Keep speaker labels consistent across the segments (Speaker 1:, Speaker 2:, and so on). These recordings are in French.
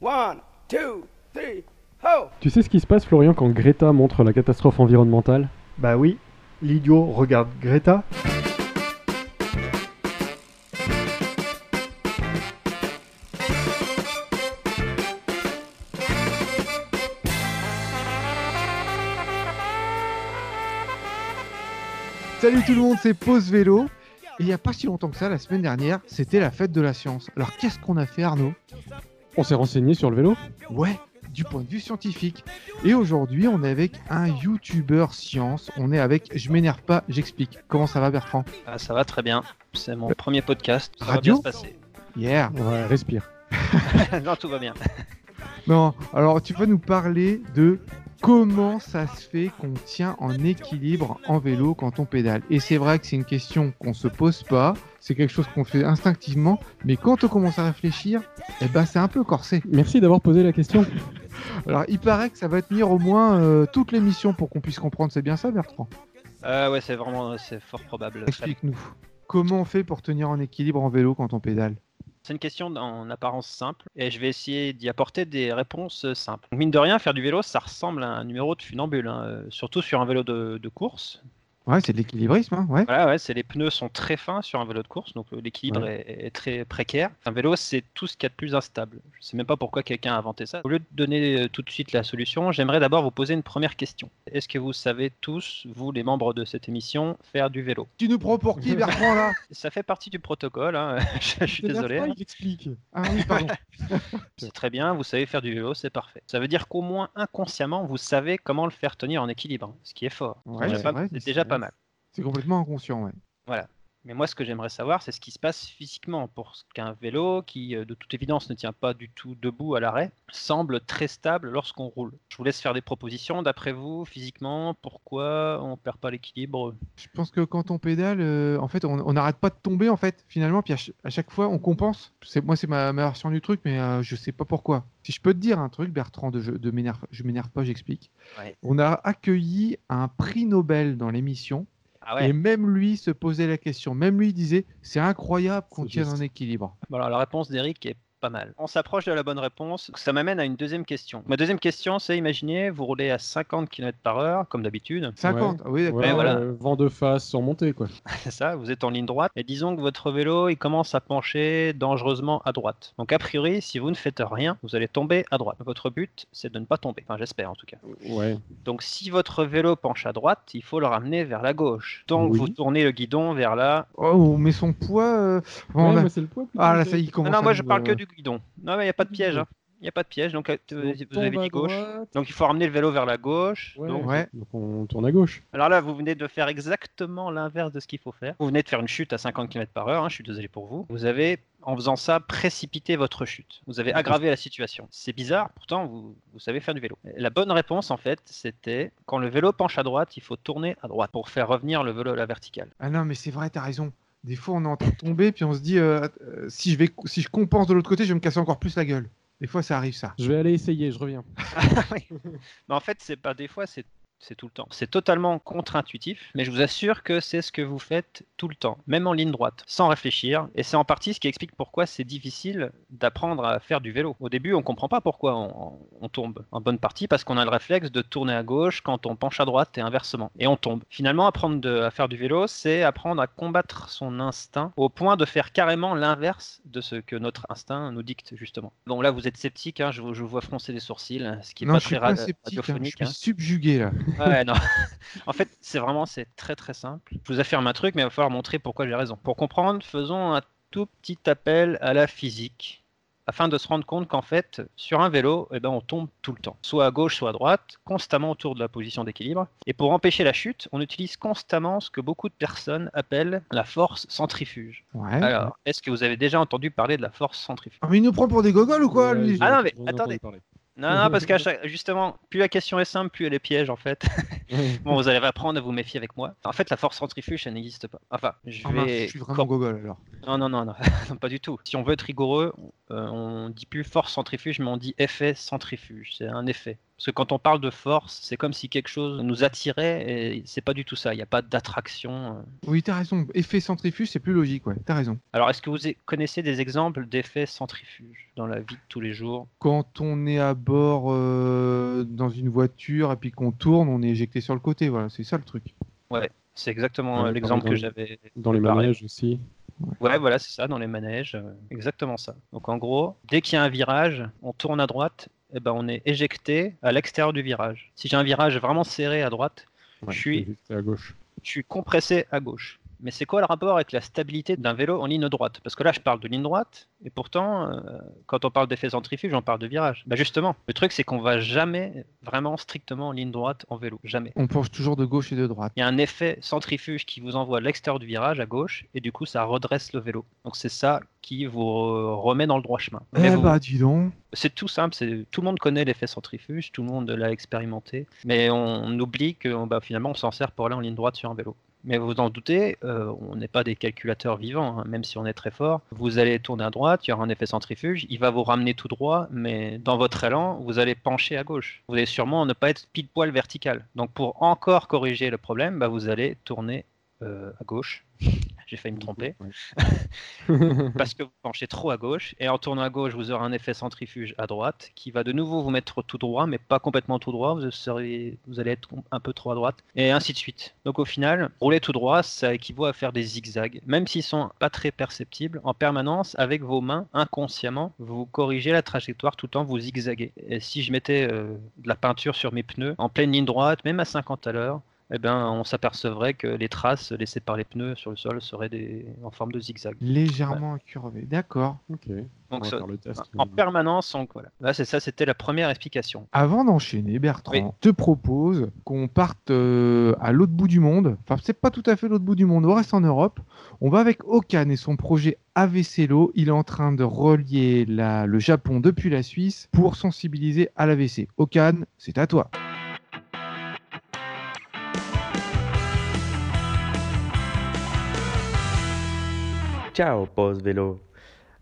Speaker 1: One, two, three, ho!
Speaker 2: Tu sais ce qui se passe, Florian, quand Greta montre la catastrophe environnementale?
Speaker 3: Bah oui, l'idiot regarde Greta. Salut tout le monde, c'est Pause Vélo. Et il n'y a pas si longtemps que ça, la semaine dernière, c'était la fête de la science. Alors qu'est-ce qu'on a fait Arnaud?
Speaker 2: On s'est renseigné sur le vélo
Speaker 3: Ouais, du point de vue scientifique. Et aujourd'hui, on est avec un youtubeur science. On est avec Je m'énerve pas, j'explique. Comment ça va Bertrand?
Speaker 4: Ah, ça va très bien. C'est mon premier podcast. Ça
Speaker 3: Radio?
Speaker 4: va bien se passer.
Speaker 3: Yeah.
Speaker 2: Ouais, respire.
Speaker 4: non, tout va bien.
Speaker 3: Non, alors tu vas nous parler de comment ça se fait qu'on tient en équilibre en vélo quand on pédale? Et c'est vrai que c'est une question qu'on se pose pas, c'est quelque chose qu'on fait instinctivement, mais quand on commence à réfléchir, eh ben c'est un peu corsé.
Speaker 2: Merci d'avoir posé la question.
Speaker 3: Alors il paraît que ça va tenir au moins euh, toute l'émission pour qu'on puisse comprendre, c'est bien ça Bertrand?
Speaker 4: Euh, ouais, c'est vraiment, c'est fort probable.
Speaker 3: Explique-nous. Comment on fait pour tenir en équilibre en vélo quand on pédale?
Speaker 4: C'est une question en apparence simple et je vais essayer d'y apporter des réponses euh, simples. Mine de rien, faire du vélo, ça ressemble à un numéro de funambule, hein, euh, surtout sur un vélo de, de course.
Speaker 3: Ouais, c'est de l'équilibrisme, hein, ouais.
Speaker 4: Voilà, ouais, c'est les pneus sont très fins sur un vélo de course, donc euh, l'équilibre est, est très précaire. Un vélo, c'est tout ce qu'il y a de plus instable. Je sais même pas pourquoi quelqu'un a inventé ça. Au lieu de donner euh, tout de suite la solution, j'aimerais d'abord vous poser une première question. Est-ce que vous savez tous, vous les membres de cette émission, faire du vélo?
Speaker 3: Tu nous prends pour qui Bertrand là?
Speaker 4: Ça fait partie du protocole, hein, je, je suis désolé. hein.
Speaker 2: Il explique.
Speaker 3: Ah oui, pardon.
Speaker 4: C'est très bien, vous savez faire du vélo, c'est parfait. Ça veut dire qu'au moins inconsciemment, vous savez comment le faire tenir en équilibre, ce qui est fort.
Speaker 3: Ouais,
Speaker 4: C'est déjà pas-
Speaker 3: vrai,
Speaker 4: déjà. Pas mal.
Speaker 3: C'est complètement inconscient, ouais.
Speaker 4: Mais moi, ce que j'aimerais savoir, c'est ce qui se passe physiquement pour qu'un vélo, qui euh, de toute évidence ne tient pas du tout debout à l'arrêt, semble très stable lorsqu'on roule. Je vous laisse faire des propositions. D'après vous, physiquement, pourquoi on perd pas l'équilibre?
Speaker 3: Je pense que quand on pédale, euh, en fait, on n'arrête pas de tomber, en fait, finalement. Puis à, ch- à chaque fois, on compense. Moi, c'est ma, ma version du truc, mais euh, je sais pas pourquoi. Si je peux te dire un truc, Bertrand, de, je, de m'énerve, je m'énerve pas, j'explique.
Speaker 4: Ouais.
Speaker 3: On a accueilli un prix Nobel dans l'émission,
Speaker 4: Ah
Speaker 3: et même lui se posait la question. Même lui disait, c'est incroyable qu'on tienne en équilibre.
Speaker 4: Alors, la réponse d'Eric est pas mal. On s'approche de la bonne réponse. Ça m'amène à une deuxième question. Ma deuxième question, c'est imaginez, vous roulez à 50 km par heure, comme d'habitude.
Speaker 3: 50, ah oui.
Speaker 2: Ouais,
Speaker 4: voilà.
Speaker 2: euh, vent de face sans monter, quoi.
Speaker 4: C'est ça, vous êtes en ligne droite. Et disons que votre vélo, il commence à pencher dangereusement à droite. Donc, a priori, si vous ne faites rien, vous allez tomber à droite. Votre but, c'est de ne pas tomber. Enfin, j'espère en tout cas.
Speaker 2: Ouais.
Speaker 4: Donc, si votre vélo penche à droite, il faut le ramener vers la gauche. Donc,
Speaker 2: Oui.
Speaker 4: vous tournez le guidon vers la.
Speaker 3: Oh, mais son poids. euh, bon,
Speaker 2: Ouais, moi, c'est le poids. plutôt,
Speaker 3: Ah là,
Speaker 2: ça.
Speaker 3: y commence.
Speaker 4: Non, moi, je parle que du guidon. Non, mais il n'y a pas de piège. hein. Il n'y a pas de piège. Donc, euh, vous avez dit gauche.
Speaker 2: droite.
Speaker 4: Donc, il faut ramener le vélo vers la gauche.
Speaker 2: Ouais,
Speaker 4: Donc,
Speaker 3: Ouais.
Speaker 2: Donc on tourne à gauche.
Speaker 4: Alors là, vous venez de faire exactement l'inverse de ce qu'il faut faire. Vous venez de faire une chute à 50 km par heure, hein, je suis désolé pour vous. Vous avez, en faisant ça, précipité votre chute. Vous avez aggravé la situation. C'est bizarre, pourtant vous, vous savez faire du vélo. La bonne réponse, en fait, c'était quand le vélo penche à droite, il faut tourner à droite pour faire revenir le vélo à la verticale.
Speaker 3: Ah non, mais c'est vrai, t'as raison. Des fois, on est en train de tomber, puis on se dit, euh, euh, si, je vais, si je compense de l'autre côté, je vais me casser encore plus la gueule. Des fois, ça arrive, ça.
Speaker 2: Je vais aller essayer, je reviens.
Speaker 4: Mais en fait, c'est pas des fois, c'est c'est tout le temps. C'est totalement contre-intuitif, mais je vous assure que c'est ce que vous faites tout le temps, même en ligne droite, sans réfléchir. Et c'est en partie ce qui explique pourquoi c'est difficile d'apprendre à faire du vélo. Au début, on comprend pas pourquoi on, on tombe. En bonne partie parce qu'on a le réflexe de tourner à gauche quand on penche à droite et inversement. Et on tombe. Finalement, apprendre de- à faire du vélo, c'est apprendre à combattre son instinct au point de faire carrément l'inverse de ce que notre instinct nous dicte, justement. Bon, là, vous êtes sceptique, hein, je, je vois froncer les sourcils, ce qui est
Speaker 3: non,
Speaker 4: pas
Speaker 3: je suis
Speaker 4: très
Speaker 3: pas sceptique, hein, je suis
Speaker 4: hein.
Speaker 3: subjugué, là.
Speaker 4: Ouais, non. en fait, c'est vraiment c'est très très simple. Je vous affirme un truc, mais il va falloir montrer pourquoi j'ai raison. Pour comprendre, faisons un tout petit appel à la physique afin de se rendre compte qu'en fait, sur un vélo, eh ben, on tombe tout le temps, soit à gauche, soit à droite, constamment autour de la position d'équilibre. Et pour empêcher la chute, on utilise constamment ce que beaucoup de personnes appellent la force centrifuge.
Speaker 3: Ouais.
Speaker 4: Alors, est-ce que vous avez déjà entendu parler de la force centrifuge?
Speaker 3: Ah, mais il nous prend pour des gogoles ou quoi,
Speaker 2: Ouais,
Speaker 3: lui?
Speaker 2: J'ai-
Speaker 4: Ah non, mais attendez. Non, non, parce qu'à chaque... justement, plus la question est simple, plus elle est piège en fait. Bon, vous allez apprendre à vous méfier avec moi. En fait, la force centrifuge, ça n'existe pas. Enfin, je
Speaker 3: Ah, mince,
Speaker 4: vais.
Speaker 3: je suis vraiment gogol, alors.
Speaker 4: Non, non, non, non, non, pas du tout. Si on veut être rigoureux, euh, on dit plus force centrifuge, mais on dit effet centrifuge. C'est un effet. Parce que quand on parle de force, c'est comme si quelque chose nous attirait et c'est pas du tout ça. Il n'y a pas d'attraction. euh.
Speaker 3: Oui, t'as raison. Effet centrifuge, c'est plus logique, ouais. T'as raison.
Speaker 4: Alors, est-ce que vous connaissez des exemples d'effets centrifuges dans la vie de tous les jours?
Speaker 3: Quand on est à bord euh, dans une voiture et puis qu'on tourne, on est éjecté sur le côté. Voilà, c'est ça le truc.
Speaker 4: C'est exactement
Speaker 2: Ouais,
Speaker 4: euh, l'exemple que j'avais.
Speaker 2: Dans les manèges aussi.
Speaker 4: Ouais, voilà, c'est ça, dans les manèges, euh, exactement ça. Donc en gros, dès qu'il y a un virage, on tourne à droite, et ben on est éjecté à l'extérieur du virage. Si j'ai un virage vraiment serré à droite,
Speaker 2: Ouais,
Speaker 4: Je suis-
Speaker 2: c'est à gauche.
Speaker 4: je suis compressé à gauche. Mais c'est quoi le rapport avec la stabilité d'un vélo en ligne droite? Parce que là, je parle de ligne droite, et pourtant, euh, quand on parle d'effet centrifuge, on parle de virage. Bah justement, le truc, c'est qu'on va jamais vraiment strictement en ligne droite en vélo. Jamais.
Speaker 3: On penche toujours de gauche et de droite.
Speaker 4: Il y a un effet centrifuge qui vous envoie à l'extérieur du virage à gauche, et du coup, ça redresse le vélo. Donc c'est ça qui vous re- remet dans le droit chemin. Mais
Speaker 3: Eh
Speaker 4: vous-
Speaker 3: bah, dis donc.
Speaker 4: c'est tout simple, c'est tout le monde connaît l'effet centrifuge, tout le monde l'a expérimenté, mais on oublie que bah, finalement on s'en sert pour aller en ligne droite sur un vélo. Mais vous en doutez, euh, on n'est pas des calculateurs vivants, hein, même si on est très fort. Vous allez tourner à droite, il y aura un effet centrifuge, il va vous ramener tout droit, mais dans votre élan, vous allez pencher à gauche. Vous allez sûrement ne pas être pile poil vertical. Donc pour encore corriger le problème, bah, vous allez tourner euh, à gauche. J'ai failli me tromper. Parce que vous penchez trop à gauche et en tournant à gauche vous aurez un effet centrifuge à droite qui va de nouveau vous mettre tout droit mais pas complètement tout droit vous, serez, vous allez être un peu trop à droite et ainsi de suite. Donc au final rouler tout droit ça équivaut à faire des zigzags même s'ils sont pas très perceptibles en permanence avec vos mains inconsciemment vous corrigez la trajectoire tout en vous zigzaguez. Et si je mettais euh, de la peinture sur mes pneus en pleine ligne droite même à 50 à l'heure eh ben, on s'apercevrait que les traces laissées par les pneus sur le sol seraient des... en forme de zigzag.
Speaker 3: Légèrement incurvé. D'accord.
Speaker 2: Ok.
Speaker 4: Donc, ça-
Speaker 2: faire le test.
Speaker 4: en permanence, donc voilà. Là, c'est ça, c'était la première explication.
Speaker 3: Avant d'enchaîner, Bertrand,
Speaker 4: Oui.
Speaker 3: te propose qu'on parte euh, à l'autre bout du monde. Enfin, c'est pas tout à fait l'autre bout du monde. On reste en Europe. On va avec Okan et son projet AVCLO. Il est en train de relier la- le Japon depuis la Suisse pour sensibiliser à l'AVC. Okan, c'est à toi.
Speaker 5: Ciao, pause vélo.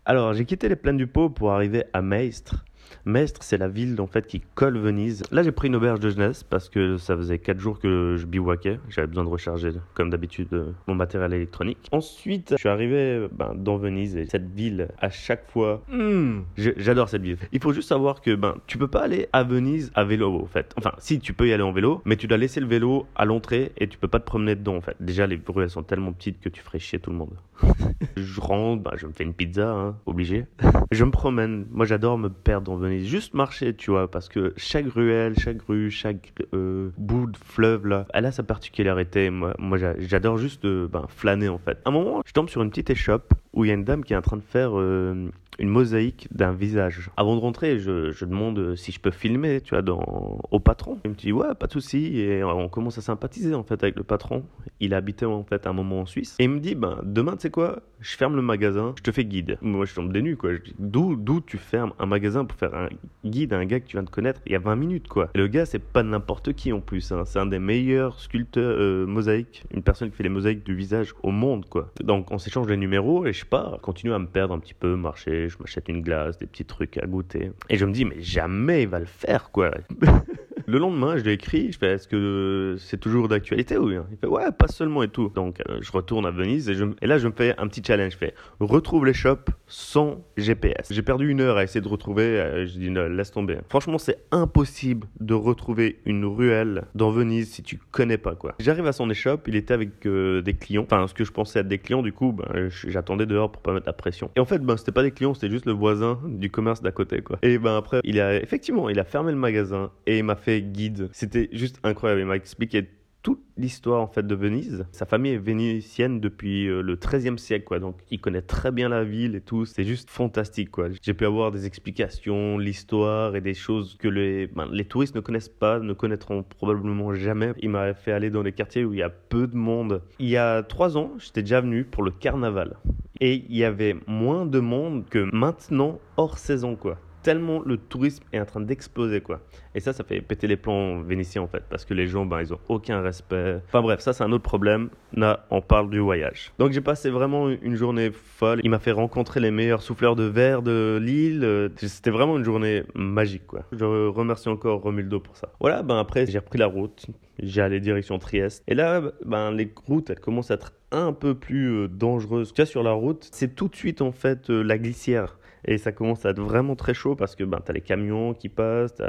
Speaker 5: Alors, j'ai quitté les plaines du Pau pour arriver à Maestre. Maestre, c'est la ville en fait qui colle Venise. Là, j'ai pris une auberge de jeunesse parce que ça faisait 4 jours que je bivouaquais. J'avais besoin de recharger, comme d'habitude, euh, mon matériel électronique. Ensuite, je suis arrivé euh, ben, dans Venise et cette ville, à chaque fois, hmm, j'adore cette ville. Il faut juste savoir que ben, tu peux pas aller à Venise à vélo en fait. Enfin, si tu peux y aller en vélo, mais tu dois laisser le vélo à l'entrée et tu peux pas te promener dedans en fait. Déjà, les rues elles sont tellement petites que tu ferais chier tout le monde. Je rentre, bah, je me fais une pizza, hein, obligé. Je me promène. Moi, j'adore me perdre en Venise. Juste marcher, tu vois, parce que chaque ruelle, chaque rue, chaque euh, bout de fleuve, là, elle a sa particularité. Moi, moi j'a- j'adore juste euh, ben, flâner, en fait. À un moment, je tombe sur une petite échoppe où il y a une dame qui est en train de faire euh, une mosaïque d'un visage. Avant de rentrer, je, demande euh, si je peux filmer, tu vois, dans, au patron. Il me dit, ouais, pas de souci. Et on commence à sympathiser, en fait, avec le patron. Il habitait, en fait, un moment en Suisse. Et il me dit, ben, demain, tu sais quoi, je ferme le magasin, je te fais guide. Moi, je tombe des nues, quoi. D'où tu fermes un magasin pour faire un guide à un gars que tu viens de connaître il y a 20 minutes, quoi. Et le gars, c'est pas n'importe qui, en plus. hein. C'est un des meilleurs sculpteurs euh, mosaïques, une personne qui fait les mosaïques du visage au monde, quoi. Donc, on s'échange les numéros et je pars, continue à me perdre un petit peu, marcher, je m'achète une glace, des petits trucs à goûter. Et je me dis, mais jamais il va le faire, quoi. Le lendemain, je lui écris, je fais est-ce que c'est toujours d'actualité ou rien Il fait ouais, pas seulement et tout. Donc euh, je retourne à Venise et, là je me fais un petit challenge. Je fais retrouve les shops sans GPS. J'ai perdu une heure à essayer de retrouver. euh, je dis non, laisse tomber. Franchement, c'est impossible de retrouver une ruelle dans Venise si tu connais pas quoi. J'arrive à son échoppe, il était avec euh, des clients. Enfin, ce que je pensais être des clients, du coup, ben, j'attendais dehors pour pas mettre la pression. Et en fait, ben c'était pas des clients, c'était juste le voisin du commerce d'à côté quoi. Et ben après, il a effectivement, il a fermé le magasin et il m'a fait guide. C'était juste incroyable. Il m'a expliqué toute l'histoire en fait de Venise. Sa famille est vénitienne depuis euh, le 13e siècle quoi. Donc il connaît très bien la ville et tout. C'est juste fantastique quoi. J'ai pu avoir des explications, l'histoire et des choses que les ben, les touristes ne connaissent pas, ne connaîtront probablement jamais. Il m'a fait aller dans des quartiers où il y a peu de monde. Il y a trois ans, j'étais déjà venu pour le carnaval et il y avait moins de monde que maintenant hors saison quoi. Tellement le tourisme est en train d'exploser quoi. Et ça, ça fait péter les plans vénitiens en fait, parce que les gens, ben, ils ont aucun respect. Enfin bref, ça c'est un autre problème. Là, on parle du voyage. Donc j'ai passé vraiment une journée folle. Il m'a fait rencontrer les meilleurs souffleurs de verre de l'île. Euh, C'était vraiment une journée magique quoi. Je remercie encore Romildo pour ça. Voilà, ben après j'ai repris la route. J'ai allé direction Trieste. Et là, ben les routes, elles commencent à être un peu plus euh, dangereuses. Tu vois, sur la route, c'est tout de suite en fait euh, la glissière. Et ça commence à être vraiment très chaud parce que ben, tu as les camions qui passent, tu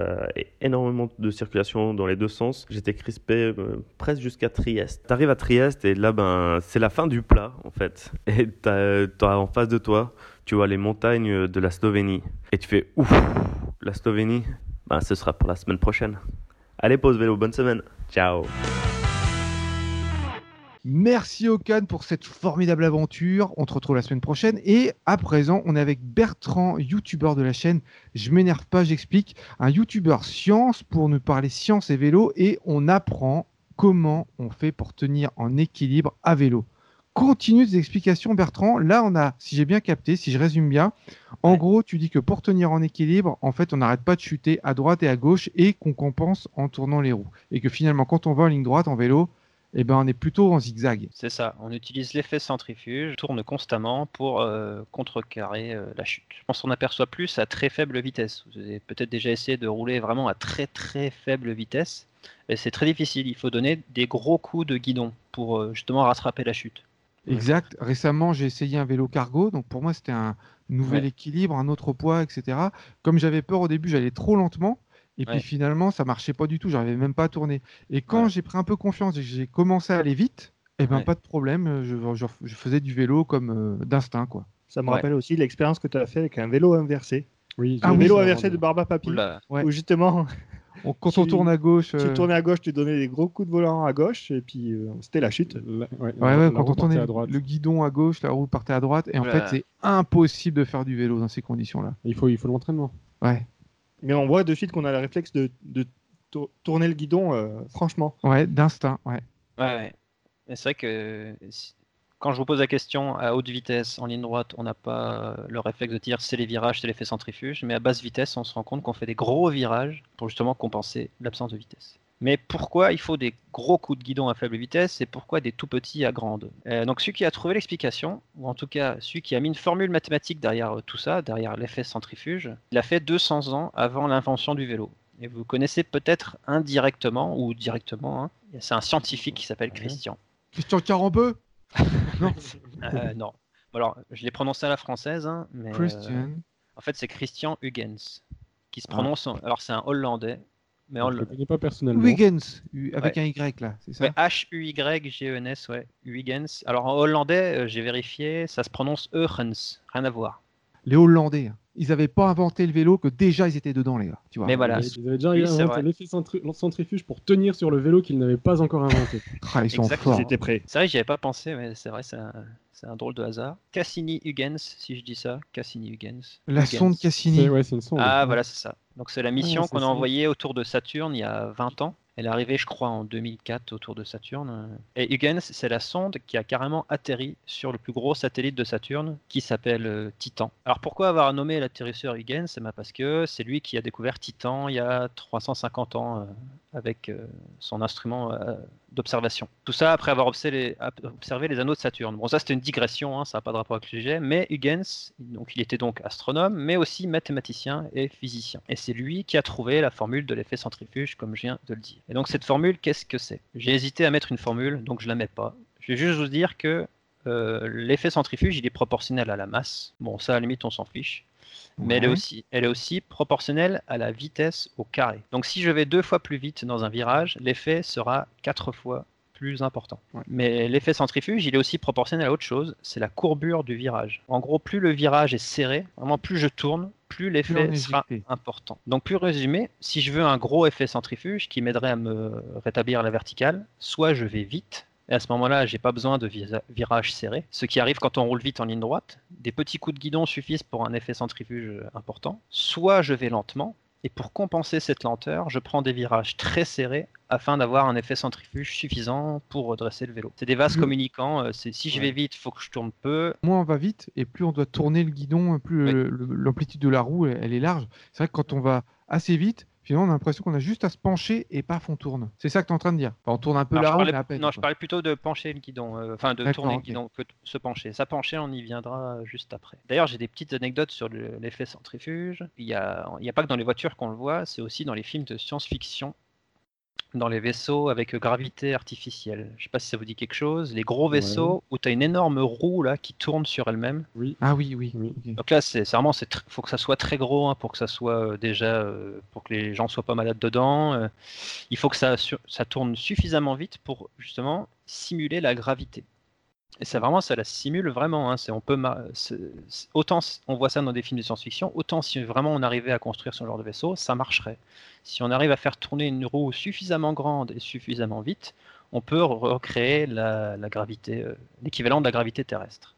Speaker 5: énormément de circulation dans les deux sens. J'étais crispé euh, presque jusqu'à Trieste. Tu arrives à Trieste et là, ben, c'est la fin du plat en fait. Et tu as, en face de toi, tu vois les montagnes de la Slovénie. Et tu fais ouf, la Slovénie, ben, ce sera pour la semaine prochaine. Allez, pause vélo, bonne semaine. Ciao.
Speaker 3: Merci Okan pour cette formidable aventure. On te retrouve la semaine prochaine. Et à présent, on est avec Bertrand, youtubeur de la chaîne. Je m'énerve pas, j'explique. Un youtubeur science pour nous parler science et vélo. Et on apprend comment on fait pour tenir en équilibre à vélo. Continue tes explications, Bertrand. Là, on a, si j'ai bien capté, si je résume bien, en gros, tu dis que pour tenir en équilibre, en fait, on n'arrête pas de chuter à droite et à gauche et qu'on compense en tournant les roues. Et que finalement, quand on va en ligne droite en vélo, eh ben, on est plutôt en zigzag.
Speaker 4: C'est ça, on utilise l'effet centrifuge, tourne constamment pour euh, contrecarrer euh, la chute. On s'en aperçoit plus à très faible vitesse. Vous avez peut-être déjà essayé de rouler vraiment à très très faible vitesse. Et c'est très difficile, il faut donner des gros coups de guidon pour euh, justement rattraper la chute.
Speaker 3: Exact. Récemment, j'ai essayé un vélo cargo, donc pour moi, c'était un nouvel équilibre, un autre poids, etc. Comme j'avais peur au début, j'allais trop lentement. Et puis finalement, ça marchait pas du tout. J'arrivais même pas à tourner. Et quand j'ai pris un peu confiance et que j'ai commencé à aller vite, eh ben pas de problème. Je, je, faisais du vélo comme euh, d'instinct, quoi.
Speaker 6: Ça me rappelle aussi l'expérience que tu as fait avec un vélo inversé.
Speaker 2: Oui,
Speaker 6: un vélo inversé de Barba Papi. Où justement,
Speaker 3: quand on tourne à gauche.
Speaker 6: Tu euh, tournais à gauche, tu donnais des gros coups de volant à gauche, et puis euh, c'était la chute.
Speaker 3: ouais, quand on tournait le guidon à gauche, la roue partait à droite, et en fait, c'est impossible de faire du vélo dans ces conditions-là.
Speaker 2: Il faut, il faut l'entraînement.
Speaker 3: Ouais.
Speaker 6: Mais on voit de suite qu'on a le réflexe de, tourner le guidon, euh, franchement.
Speaker 3: Ouais, d'instinct, ouais.
Speaker 4: Ouais, C'est vrai que quand je vous pose la question à haute vitesse, en ligne droite, on n'a pas le réflexe de dire c'est les virages, c'est l'effet centrifuge, mais à basse vitesse, on se rend compte qu'on fait des gros virages pour justement compenser l'absence de vitesse. Mais pourquoi il faut des gros coups de guidon à faible vitesse et pourquoi des tout petits à grande? Euh, Donc celui qui a trouvé l'explication, ou en tout cas celui qui a mis une formule mathématique derrière euh, tout ça, derrière l'effet centrifuge, il a fait 200 ans avant l'invention du vélo. Et vous connaissez peut-être indirectement ou directement, hein, c'est un scientifique qui s'appelle Christian.
Speaker 3: Christian Carambeu?
Speaker 4: Non. euh, non. alors, je l'ai prononcé à la française, hein, mais
Speaker 3: Christian.
Speaker 4: en fait c'est Christian Huygens, qui se prononce, alors c'est un Hollandais, mais on
Speaker 2: le connais pas personnellement.
Speaker 3: Huygens, avec un Y là, c'est ça
Speaker 4: H-U-Y-G-E-N-S, ouais. Huygens. Alors en hollandais, euh, j'ai vérifié, ça se prononce Eugens, rien à voir.
Speaker 3: Les Hollandais, hein. ils n'avaient pas inventé le vélo que déjà ils étaient dedans, les gars. Tu vois.
Speaker 4: Mais voilà.
Speaker 2: Ils avaient déjà inventé l'effet centrifuge pour tenir sur le vélo qu'ils n'avaient pas encore inventé.
Speaker 3: ah, ils sont forts.
Speaker 6: Ils étaient prêts.
Speaker 4: C'est vrai, j'y avais pas pensé, mais c'est vrai, c'est un, drôle de hasard. Cassini-Huygens, si je dis ça. Cassini-Huygens.
Speaker 3: La sonde Cassini.
Speaker 2: Ouais, une sonde.
Speaker 4: Ah, voilà, c'est ça. Donc, c'est la mission qu'on a envoyée autour de Saturne il y a 20 ans. Elle est arrivée, je crois, en 2004 autour de Saturne. Et Huygens, c'est la sonde qui a carrément atterri sur le plus gros satellite de Saturne, qui s'appelle euh, Titan. Alors pourquoi avoir nommé l'atterrisseur Huygens? C'est parce que c'est lui qui a découvert Titan il y a 350 ans euh, avec euh, son instrument d'observation. Tout ça après avoir observé, les anneaux de Saturne. Bon, ça c'était une digression, hein, ça n'a pas de rapport avec le sujet, mais Huygens, donc, il était donc astronome, mais aussi mathématicien et physicien. Et c'est lui qui a trouvé la formule de l'effet centrifuge, comme je viens de le dire. Et donc cette formule, qu'est-ce que c'est? J'ai hésité à mettre une formule, donc je la mets pas. Je vais juste vous dire que euh, l'effet centrifuge, il est proportionnel à la masse. Bon, ça à la limite, on s'en fiche mais elle est, aussi, elle est aussi proportionnelle à la vitesse au carré. Donc si je vais deux fois plus vite dans un virage, l'effet sera quatre fois plus important. Mais l'effet centrifuge, il est aussi proportionnel à autre chose, c'est la courbure du virage. En gros, plus le virage est serré, vraiment plus je tourne, plus l'effet sera important. Donc plus résumé, si je veux un gros effet centrifuge qui m'aiderait à me rétablir la verticale, soit je vais vite, et à ce moment-là, j'ai pas besoin de virage serré. Ce qui arrive quand on roule vite en ligne droite. Des petits coups de guidon suffisent pour un effet centrifuge important. Soit je vais lentement, Et pour compenser cette lenteur, je prends des virages très serrés afin d'avoir un effet centrifuge suffisant pour redresser le vélo. C'est des vases communicants. euh, c'est- si je vais vite, il faut que je tourne peu.
Speaker 3: Moins on va vite et plus on doit tourner le guidon, plus
Speaker 4: Oui.
Speaker 3: le- l'amplitude de la roue elle est large. C'est vrai que quand on va assez vite, finalement on a l'impression qu'on a juste à se pencher et paf on tourne. C'est ça que tu es en train de dire. Enfin, on tourne un peu
Speaker 4: Alors,
Speaker 3: la roue
Speaker 4: parlais-
Speaker 3: mais à peine.
Speaker 4: non, je parlais plutôt de pencher le guidon, euh, enfin de tourner le guidon que de se pencher. Ça pencher, on y viendra juste après. D'ailleurs, j'ai des petites anecdotes sur le- l'effet centrifuge. Il n'y a, il y a pas que dans les voitures qu'on le voit, c'est aussi dans les films de science-fiction, dans les vaisseaux avec gravité artificielle. Je sais pas si ça vous dit quelque chose. Les gros vaisseaux où tu as une énorme roue là qui tourne sur elle-même.
Speaker 3: Ah oui, oui.
Speaker 2: Oui.
Speaker 4: Donc là, c'est c'est vraiment, c'est tr- faut que ça soit très gros hein, pour que ça soit euh, déjà, euh, pour que les gens soient pas malades dedans. euh, il faut que ça, su- ça tourne suffisamment vite pour justement simuler la gravité. Et ça vraiment, ça la simule vraiment. hein, on peut, autant on voit ça dans des films de science-fiction, autant si vraiment on arrivait à construire ce genre de vaisseau, ça marcherait. Si on arrive à faire tourner une roue suffisamment grande et suffisamment vite, on peut recréer la, la gravité, euh, l'équivalent de la gravité terrestre.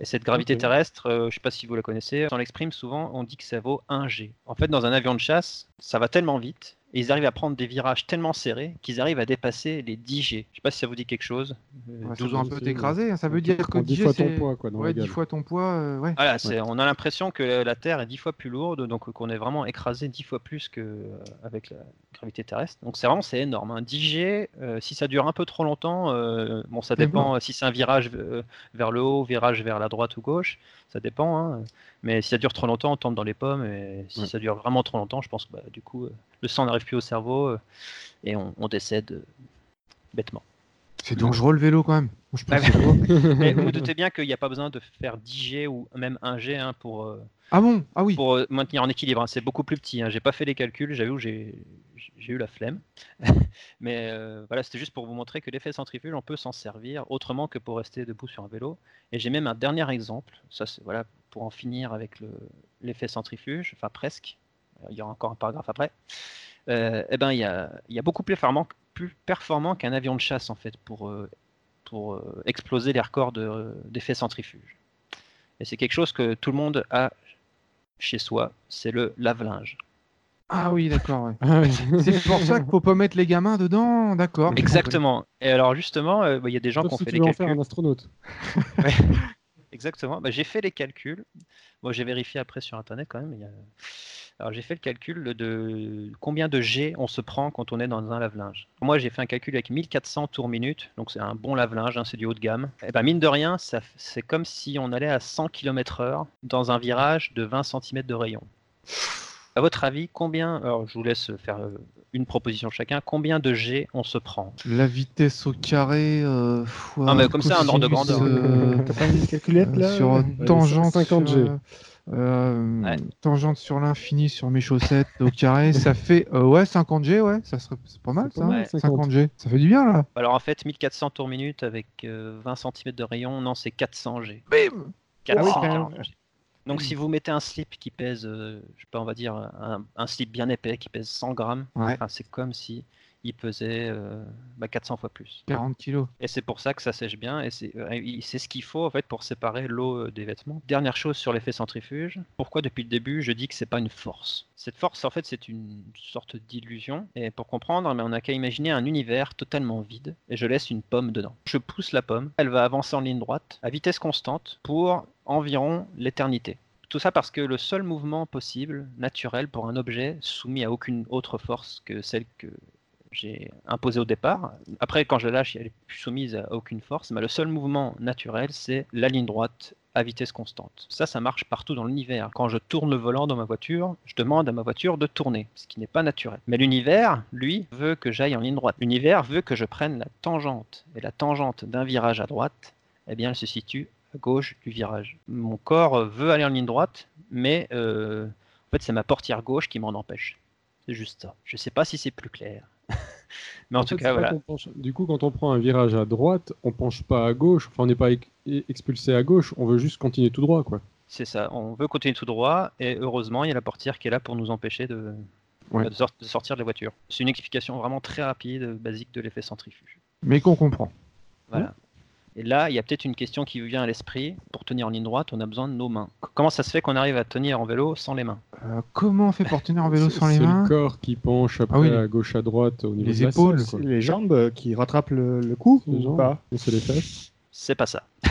Speaker 4: Et cette gravité terrestre, euh, je ne sais pas si vous la connaissez, on l'exprime souvent, on dit que ça vaut 1 G. En fait, dans un avion de chasse, ça va tellement vite, et ils arrivent à prendre des virages tellement serrés qu'ils arrivent à dépasser les 10 G. Je sais pas si ça vous dit quelque chose. Euh,
Speaker 3: Ouais, ça
Speaker 4: 12
Speaker 3: doit un peu
Speaker 2: si,
Speaker 3: t'écraser. hein, Ça veut dire que
Speaker 2: prends 10
Speaker 3: 10
Speaker 2: fois ton poids quoi, dans
Speaker 3: Ouais,
Speaker 2: la
Speaker 3: 10
Speaker 2: gueule.
Speaker 3: fois ton poids. euh, ouais.
Speaker 4: Voilà, c'est- on a l'impression que la Terre est 10 fois plus lourde, donc qu'on est vraiment écrasé 10 fois plus qu'avec la gravité terrestre. Donc c'est vraiment c'est énorme. hein. 10 G, euh, si ça dure un peu trop longtemps, euh, bon ça dépend euh, si c'est un virage euh, vers le haut, virage vers la droite ou gauche, ça dépend. hein. Mais si ça dure trop longtemps, on tombe dans les pommes. Et si
Speaker 2: Ouais.
Speaker 4: ça dure vraiment trop longtemps, je pense que bah, du coup euh, le sang n'arrive plus au cerveau euh, et on, on décède euh, bêtement.
Speaker 3: C'est dangereux le vélo quand même. Je
Speaker 4: Ouais. Mais vous vous doutez bien qu'il n'y a pas besoin de faire 10 G ou même 1 G hein, pour, euh,
Speaker 3: Ah bon? Ah oui.
Speaker 4: pour euh, maintenir en équilibre. hein. C'est beaucoup plus petit. Hein. J'ai pas fait les calculs, j'avoue, j'ai j'ai eu la flemme. Mais euh, voilà, c'était juste pour vous montrer que l'effet centrifuge, on peut s'en servir autrement que pour rester debout sur un vélo. Et j'ai même un dernier exemple. Ça, c'est voilà pour en finir avec le- l'effet centrifuge, enfin presque. Il y aura encore un paragraphe après. Euh, eh ben, il y a, beaucoup plus performant, plus performant qu'un avion de chasse en fait pour euh, pour euh, exploser les records de- d'effet centrifuge. Et c'est quelque chose que tout le monde a chez soi, c'est le lave-linge.
Speaker 3: Ah oui, d'accord. ouais.
Speaker 2: Ah.
Speaker 3: C'est pour ça qu'il faut pas mettre les gamins dedans, d'accord.
Speaker 4: Exactement. Et alors justement, euh, bah, il y a des gens qui ont
Speaker 2: si
Speaker 4: fait
Speaker 2: tu
Speaker 4: les
Speaker 2: veux en faire
Speaker 4: calculs.
Speaker 2: un astronaute.
Speaker 4: Exactement. Bah, j'ai fait les calculs. Moi, j'ai vérifié après sur internet quand même. il y a- Alors j'ai fait le calcul de combien de G on se prend quand on est dans un lave-linge. Moi, j'ai fait un calcul avec 1400 tours minute, donc c'est un bon lave-linge, hein, c'est du haut de gamme. Et ben mine de rien, c'est comme si on allait à 100 km/h dans un virage de 20 cm de rayon. À votre avis, combien Alors, je vous laisse faire euh, une proposition chacun. Combien de G on se prend?
Speaker 3: La vitesse au carré. Euh, fois
Speaker 4: Non, mais comme ça, un ordre de grandeur.
Speaker 3: euh,
Speaker 6: T'as pas une calculette là
Speaker 3: sur tangente
Speaker 2: 50
Speaker 3: sur,
Speaker 2: G.
Speaker 3: euh,
Speaker 4: Ouais.
Speaker 3: tangente sur l'infini sur mes chaussettes au carré, ça fait euh, ouais 50 G, ouais, ça serait c'est pas mal ça.
Speaker 2: pas mal,
Speaker 3: hein,
Speaker 2: 50.
Speaker 3: 50 G, ça fait du bien là.
Speaker 4: Alors en fait, 1400 tours minute avec euh, 20 cm de rayon, non, c'est 400 G.
Speaker 3: Bim
Speaker 4: 400
Speaker 6: quand même.
Speaker 4: G. Donc si vous mettez un slip qui pèse, euh, je sais pas, on va dire un, un slip bien épais qui pèse 100 grammes,
Speaker 3: Ouais.
Speaker 4: enfin, c'est comme si il pesait euh, bah, 400 fois plus.
Speaker 3: 40 kilos.
Speaker 4: Et c'est pour ça que ça sèche bien et c'est euh, ce qu'il faut en fait pour séparer l'eau euh, des vêtements. Dernière chose sur l'effet centrifuge, pourquoi depuis le début je dis que c'est pas une force? Cette force en fait c'est une sorte d'illusion et pour comprendre mais on n'a qu'à imaginer un univers totalement vide et je laisse une pomme dedans. Je pousse la pomme, elle va avancer en ligne droite à vitesse constante pour environ l'éternité. Tout ça parce que le seul mouvement possible, naturel pour un objet soumis à aucune autre force que celle que j'ai imposée au départ. Après, quand je la lâche, elle est plus soumise à aucune force. Mais le seul mouvement naturel, c'est la ligne droite à vitesse constante. Ça, ça marche partout dans l'univers. Quand je tourne le volant dans ma voiture, je demande à ma voiture de tourner, ce qui n'est pas naturel. Mais l'univers, lui, veut que j'aille en ligne droite. L'univers veut que je prenne la tangente. Et la tangente d'un virage à droite, eh bien, elle se situe à gauche du virage. Mon corps veut aller en ligne droite, mais euh, en fait, c'est ma portière gauche qui m'en empêche. C'est juste ça. Je sais pas si c'est plus clair. Mais en, tout
Speaker 2: fait,
Speaker 4: cas, voilà.
Speaker 2: penche- Du coup, quand on prend un virage à droite, on penche pas à gauche. Enfin, on n'est pas ex- expulsé à gauche. On veut juste continuer tout droit, quoi.
Speaker 4: C'est ça. On veut continuer tout droit et heureusement, il y a la portière qui est là pour nous empêcher de,
Speaker 3: Ouais.
Speaker 4: de, sort- de sortir de la voiture. C'est une explication vraiment très rapide, basique de l'effet centrifuge.
Speaker 3: Mais qu'on comprend.
Speaker 4: Voilà. Et là, il y a peut-être une question qui vous vient à l'esprit. Pour tenir en ligne droite, on a besoin de nos mains. C- Comment ça se fait qu'on arrive à tenir en vélo sans les mains?
Speaker 3: Euh, comment on fait pour tenir en vélo
Speaker 2: C'est-
Speaker 3: sans les
Speaker 2: C'est
Speaker 3: main
Speaker 2: le corps qui penche après
Speaker 3: Ah oui.
Speaker 2: à gauche à droite au niveau
Speaker 3: Les
Speaker 2: de la
Speaker 3: épaules,
Speaker 2: selle, quoi.
Speaker 6: Les jambes euh, qui rattrapent le, le cou ou pas?
Speaker 2: C'est les fesses.
Speaker 4: C'est pas ça.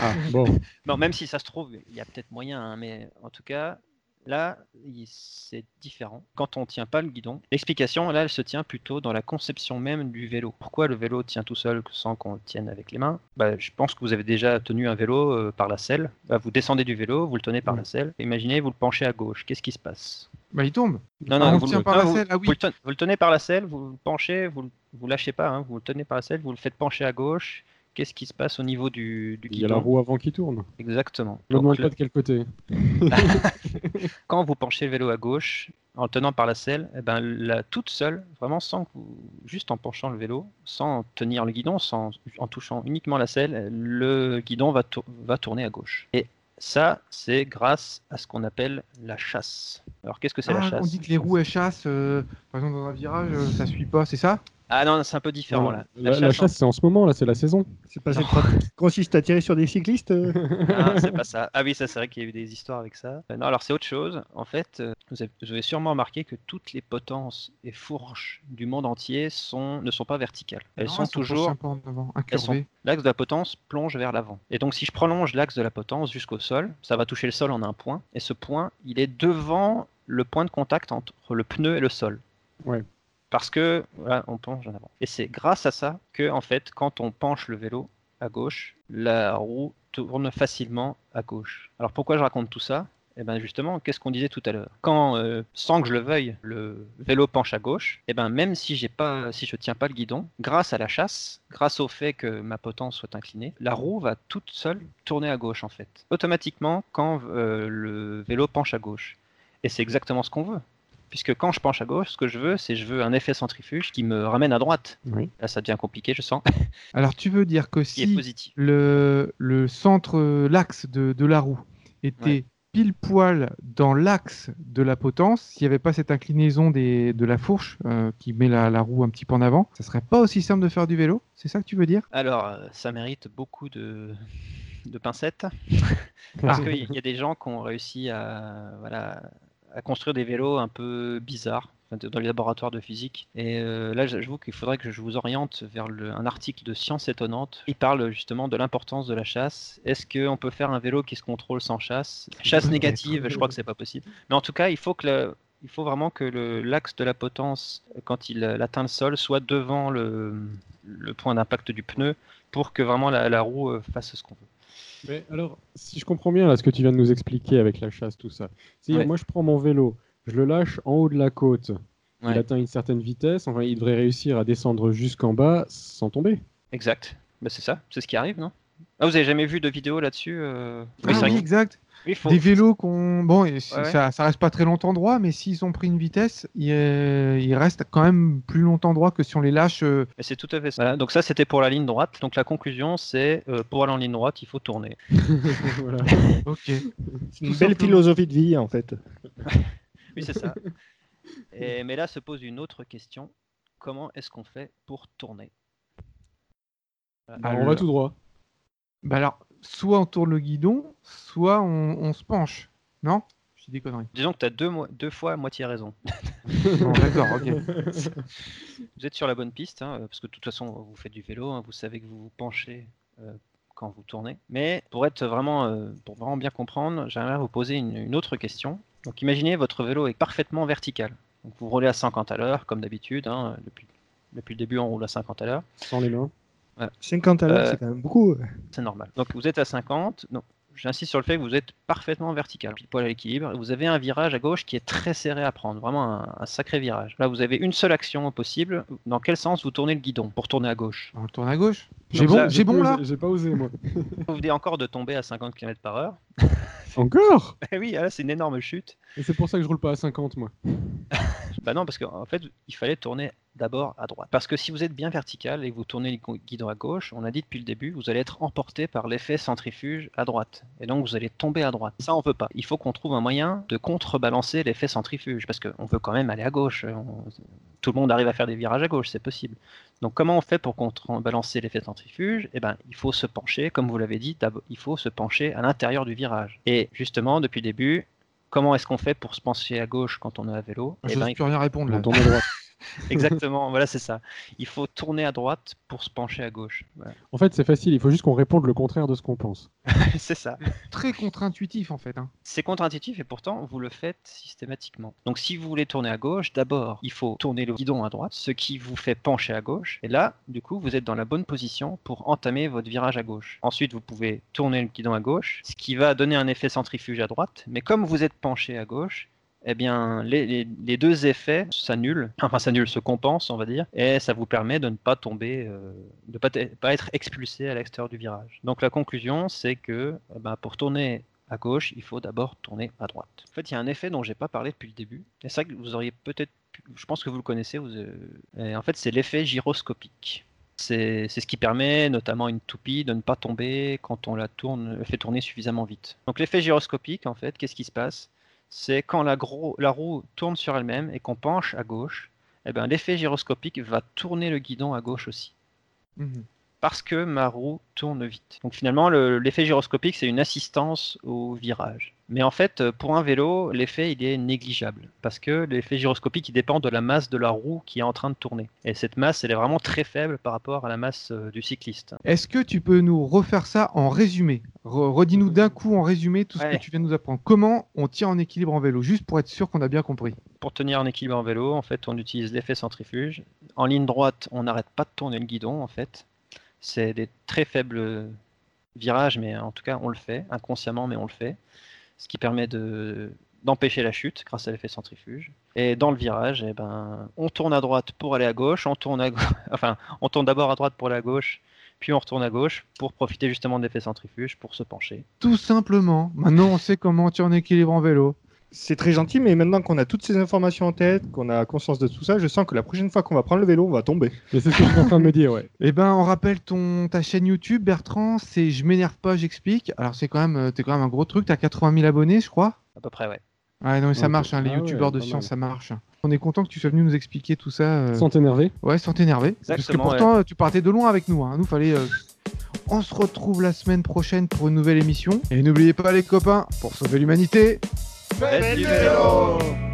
Speaker 2: Ah, bon.
Speaker 4: Même si ça se trouve, il y a peut-être moyen, hein, mais en tout cas, là, c'est différent. Quand on tient pas le guidon, l'explication, là, elle se tient plutôt dans la conception même du vélo. Pourquoi le vélo tient tout seul sans qu'on le tienne avec les mains? Bah, Je pense que vous avez déjà tenu un vélo euh, par la selle. Bah, vous descendez du vélo, vous le tenez par la selle. Imaginez, vous le penchez à gauche. Qu'est-ce qui se passe?
Speaker 3: Bah, il tombe.
Speaker 4: Non,
Speaker 3: Ah, on
Speaker 4: vous, le-
Speaker 3: par la
Speaker 4: vous-
Speaker 3: selle, oui.
Speaker 4: vous le tenez, par la selle, vous le penchez, vous le vous lâchez pas, hein, vous le tenez par la selle, vous le faites pencher à gauche. Qu'est-ce qui se passe au niveau du, du
Speaker 2: Il y a la
Speaker 4: guidon?
Speaker 2: roue avant qui tourne.
Speaker 4: Exactement.
Speaker 2: Ne demande
Speaker 4: le-
Speaker 2: pas de quel côté?
Speaker 4: quand vous penchez le vélo à gauche, en le tenant par la selle, eh ben, la, toute seule, vraiment sans juste en penchant le vélo, sans tenir le guidon, sans, en touchant uniquement la selle, le guidon va, va tourner à gauche. Et ça, c'est grâce à ce qu'on appelle la chasse. Alors, qu'est-ce que c'est la
Speaker 3: Ah,
Speaker 4: chasse?
Speaker 3: on dit que les roues elles chassent, euh, par exemple dans un virage, euh, ça suit pas, c'est ça?
Speaker 4: Ah non, c'est un peu différent
Speaker 2: Non,
Speaker 4: là.
Speaker 2: la, la chasse, c'est en ce moment, là, c'est la saison.
Speaker 6: C'est pas cette pratique qui consiste à tirer sur des cyclistes euh
Speaker 4: Ah, c'est pas ça. Ah oui, ça c'est vrai qu'il y a eu des histoires avec ça. Euh, non, alors c'est autre chose. En fait, euh, vous avez, vous avez sûrement remarqué que toutes les potences et fourches du monde entier sont, ne sont pas verticales. Elles
Speaker 3: Non,
Speaker 4: sont
Speaker 3: elles
Speaker 4: toujours
Speaker 3: un peu en avant,
Speaker 4: elles sont-
Speaker 3: incurvées.
Speaker 4: L'axe de la potence plonge vers l'avant. Et donc si je prolonge l'axe de la potence jusqu'au sol, ça va toucher le sol en un point. Et ce point, il est devant le point de contact entre le pneu et le sol.
Speaker 2: Ouais.
Speaker 4: Parce que voilà, on penche en avant. Et c'est grâce à ça que en fait, quand on penche le vélo à gauche, la roue tourne facilement à gauche. Alors pourquoi je raconte tout ça? Eh ben justement, qu'est-ce qu'on disait tout à l'heure? Quand, euh, sans que je le veuille, le vélo penche à gauche, eh ben même si j'ai pas, si je tiens pas le guidon, grâce à la chasse, grâce au fait que ma potence soit inclinée, la roue va toute seule tourner à gauche en fait, automatiquement quand euh, le vélo penche à gauche. Et c'est exactement ce qu'on veut. Puisque quand je penche à gauche, ce que je veux, c'est je veux un effet centrifuge qui me ramène à droite.
Speaker 2: Oui.
Speaker 4: Là, ça devient compliqué, je sens,
Speaker 3: Alors tu veux dire que si
Speaker 4: positif.
Speaker 3: le, le centre, euh, l'axe de, de la roue était
Speaker 4: Ouais.
Speaker 3: pile poil dans l'axe de la potence, s'il n'y avait pas cette inclinaison des, de la fourche euh, qui met la, la roue un petit peu en avant, ça serait pas aussi simple de faire du vélo C'est ça que tu veux dire?
Speaker 4: Alors, euh, ça mérite beaucoup de, de pincettes. Parce
Speaker 3: Ah.
Speaker 4: qu'il y a des gens qui ont réussi à, voilà, à construire des vélos un peu bizarres dans les laboratoires de physique. Et euh, là, j'avoue qu'il faudrait que je vous oriente vers le- un article de Science étonnante. Il parle justement de l'importance de la chasse. Est-ce qu'on peut faire un vélo qui se contrôle sans chasse? Chasse négative, je crois que c'est pas possible. Mais en tout cas, il faut que le- il faut vraiment que l'axe de la potence, quand il, euh, atteint le sol, soit devant le, le point d'impact du pneu pour que vraiment la, la roue euh, fasse ce qu'on veut.
Speaker 2: Mais alors, si je comprends bien là, ce que tu viens de nous expliquer avec la chasse, tout ça,
Speaker 4: Ouais.
Speaker 2: moi je prends mon vélo, je le lâche en haut de la côte,
Speaker 4: Ouais.
Speaker 2: il atteint une certaine vitesse, enfin il devrait réussir à descendre jusqu'en bas sans tomber.
Speaker 4: Exact. Bah, c'est ça, c'est ce qui arrive, non? Ah, vous avez jamais vu de vidéo là-dessus euh
Speaker 3: Ah oui, exact.
Speaker 4: Oui, faut-
Speaker 3: Des vélos qu'on. Bon,
Speaker 4: Ouais.
Speaker 3: Ça, ça reste pas très longtemps droit, mais s'ils ont pris une vitesse, ils, euh, ils restent quand même plus longtemps droit que si on les lâche. euh,
Speaker 4: c'est tout à fait ça. Voilà, donc ça, c'était pour la ligne droite. Donc la conclusion, c'est euh, pour aller en ligne droite, il faut tourner.
Speaker 2: Voilà.
Speaker 3: Ok.
Speaker 6: C'est une
Speaker 3: Tout
Speaker 6: belle
Speaker 3: simplement.
Speaker 6: philosophie de vie, en fait.
Speaker 4: Oui, c'est ça. Et, mais là se pose une autre question. Comment est-ce qu'on fait pour tourner?
Speaker 2: Alors, on va tout droit.
Speaker 3: Bah alors, soit on tourne le guidon, soit on, on se penche. Non? Je dis des conneries.
Speaker 4: Disons que tu as deux, mo- deux fois moitié raison.
Speaker 3: Bon, D'accord, ok.
Speaker 4: Vous êtes sur la bonne piste, hein, parce que de toute façon, vous faites du vélo, hein, vous savez que vous vous penchez euh, quand vous tournez. Mais pour être vraiment, euh, pour vraiment bien comprendre, j'aimerais vous poser une, une autre question. Donc imaginez votre vélo est parfaitement vertical. Donc vous roulez à 50 à l'heure, comme d'habitude. hein, depuis, depuis le début, on roule à 50 à l'heure.
Speaker 2: Sans les mains.
Speaker 6: 50 à l'heure,
Speaker 4: Euh,
Speaker 6: c'est quand même beaucoup.
Speaker 4: C'est normal. Donc vous êtes à 50. Donc, J'insiste sur le fait que vous êtes parfaitement vertical, pile poil à l'équilibre. Vous avez un virage à gauche qui est très serré à prendre, vraiment un, un sacré virage. Là, vous avez une seule action possible. Dans quel sens vous tournez le guidon pour tourner à gauche?
Speaker 3: On tourne à gauche. J'ai bon,
Speaker 4: là,
Speaker 3: j'ai bon là
Speaker 2: J'ai- pas osé moi.
Speaker 4: Vous venez encore de tomber à 50 km par heure.
Speaker 2: Encore?
Speaker 4: Eh oui, là, c'est une énorme chute.
Speaker 2: Et c'est pour ça que je roule pas à 50 moi.
Speaker 4: Bah non, parce qu'en fait, il fallait tourner d'abord à droite. Parce que si vous êtes bien vertical et que vous tournez le guidon à gauche, on a dit depuis le début, vous allez être emporté par l'effet centrifuge à droite. Et donc vous allez tomber à droite. Ça, on veut pas. Il faut qu'on trouve un moyen de contrebalancer l'effet centrifuge. Parce qu'on veut quand même aller à gauche. On- Tout le monde arrive à faire des virages à gauche, c'est possible. Donc comment on fait pour contrebalancer l'effet centrifuge? Eh ben, il faut se pencher, comme vous l'avez dit, il faut se pencher à l'intérieur du virage. Et justement, depuis le début, comment est-ce qu'on fait pour se pencher à gauche quand on est à vélo? Eh
Speaker 3: Je
Speaker 4: ben,
Speaker 3: n'ose
Speaker 4: il
Speaker 3: plus rien répondre là.
Speaker 2: On tourne à droite.
Speaker 4: Exactement, voilà, c'est ça. Il faut tourner à droite pour se pencher à gauche. Voilà.
Speaker 2: En fait, c'est facile, il faut juste qu'on réponde le contraire de ce qu'on pense.
Speaker 4: c'est ça.
Speaker 3: Très contre-intuitif en fait. hein.
Speaker 4: C'est contre-intuitif et pourtant vous le faites systématiquement. Donc si vous voulez tourner à gauche, d'abord il faut tourner le guidon à droite, ce qui vous fait pencher à gauche. Et là, du coup, vous êtes dans la bonne position pour entamer votre virage à gauche. Ensuite, vous pouvez tourner le guidon à gauche, ce qui va donner un effet centrifuge à droite. Mais comme vous êtes penché à gauche, eh bien, les, deux effets s'annulent, enfin s'annulent, se compensent, on va dire, et ça vous permet de ne pas tomber, euh, de ne pas, être expulsé à l'extérieur du virage. Donc la conclusion, c'est que eh ben, pour tourner à gauche, il faut d'abord tourner à droite. En fait, il y a un effet dont j'ai pas parlé depuis le début. Et vrai que vous auriez peut-être, je pense que vous le connaissez. Euh, en fait, c'est l'effet gyroscopique. C'est ce qui permet, notamment à une toupie, de ne pas tomber quand on la fait tourner suffisamment vite. Donc l'effet gyroscopique, en fait, qu'est-ce qui se passe? C'est quand la, roue tourne sur elle-même et qu'on penche à gauche, eh ben, l'effet gyroscopique va tourner le guidon à gauche aussi
Speaker 3: Mhm.
Speaker 4: Parce que ma roue tourne vite. Donc finalement, le- l'effet gyroscopique, c'est une assistance au virage. Mais en fait, euh, pour un vélo, l'effet, il est négligeable. Parce que l'effet gyroscopique, il dépend de la masse de la roue qui est en train de tourner. Et cette masse, elle est vraiment très faible par rapport à la masse euh, du cycliste.
Speaker 3: Est-ce que tu peux nous refaire ça en résumé? Re- Redis-nous d'un coup en résumé tout ce
Speaker 4: Ouais.
Speaker 3: que tu viens de nous apprendre. Comment on tient en équilibre en vélo? Juste pour être sûr qu'on a bien compris.
Speaker 4: Pour tenir en équilibre en vélo, en fait, on utilise l'effet centrifuge. En ligne droite, on n'arrête pas de tourner le guidon, en fait. C'est des très faibles virages, mais en tout cas, on le fait, inconsciemment, mais on le fait. Ce qui permet de d'empêcher la chute grâce à l'effet centrifuge. Et dans le virage, eh ben, on tourne à droite pour aller à gauche, on tourne à enfin, tourne d'abord à droite pour aller à gauche, puis on retourne à gauche pour profiter justement de l'effet centrifuge pour se pencher.
Speaker 3: Tout simplement. Maintenant, on sait comment on tient en équilibre en vélo.
Speaker 6: C'est très gentil, mais maintenant qu'on a toutes ces informations en tête, qu'on a conscience de tout ça, je sens que la prochaine fois qu'on va prendre le vélo, on va tomber.
Speaker 2: Mais c'est ce que je suis en train de me dire, ouais.
Speaker 3: Eh ben, on rappelle ton ta chaîne YouTube, Bertrand. C'est je m'énerve pas, j'explique. Alors c'est quand même, euh, t'es quand même un gros truc. T'as 80 000 abonnés, je crois.
Speaker 4: À peu près, ouais.
Speaker 3: Ouais, non, mais ça marche. hein, les
Speaker 2: Ah ouais,
Speaker 3: youtubeurs de science, ça marche. On est content que tu sois venu nous expliquer tout ça. euh,
Speaker 2: Sans t'énerver.
Speaker 3: Ouais, sans t'énerver. Parce que pourtant, euh, tu partais de loin avec nous. Hein. Nous, fallait. euh, On se retrouve la semaine prochaine pour une nouvelle émission. Et n'oubliez pas, les copains, pour sauver l'humanité.
Speaker 4: Faites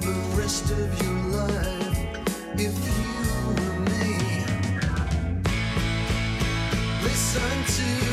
Speaker 7: the rest of your life if you me. Listen to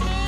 Speaker 7: Bye.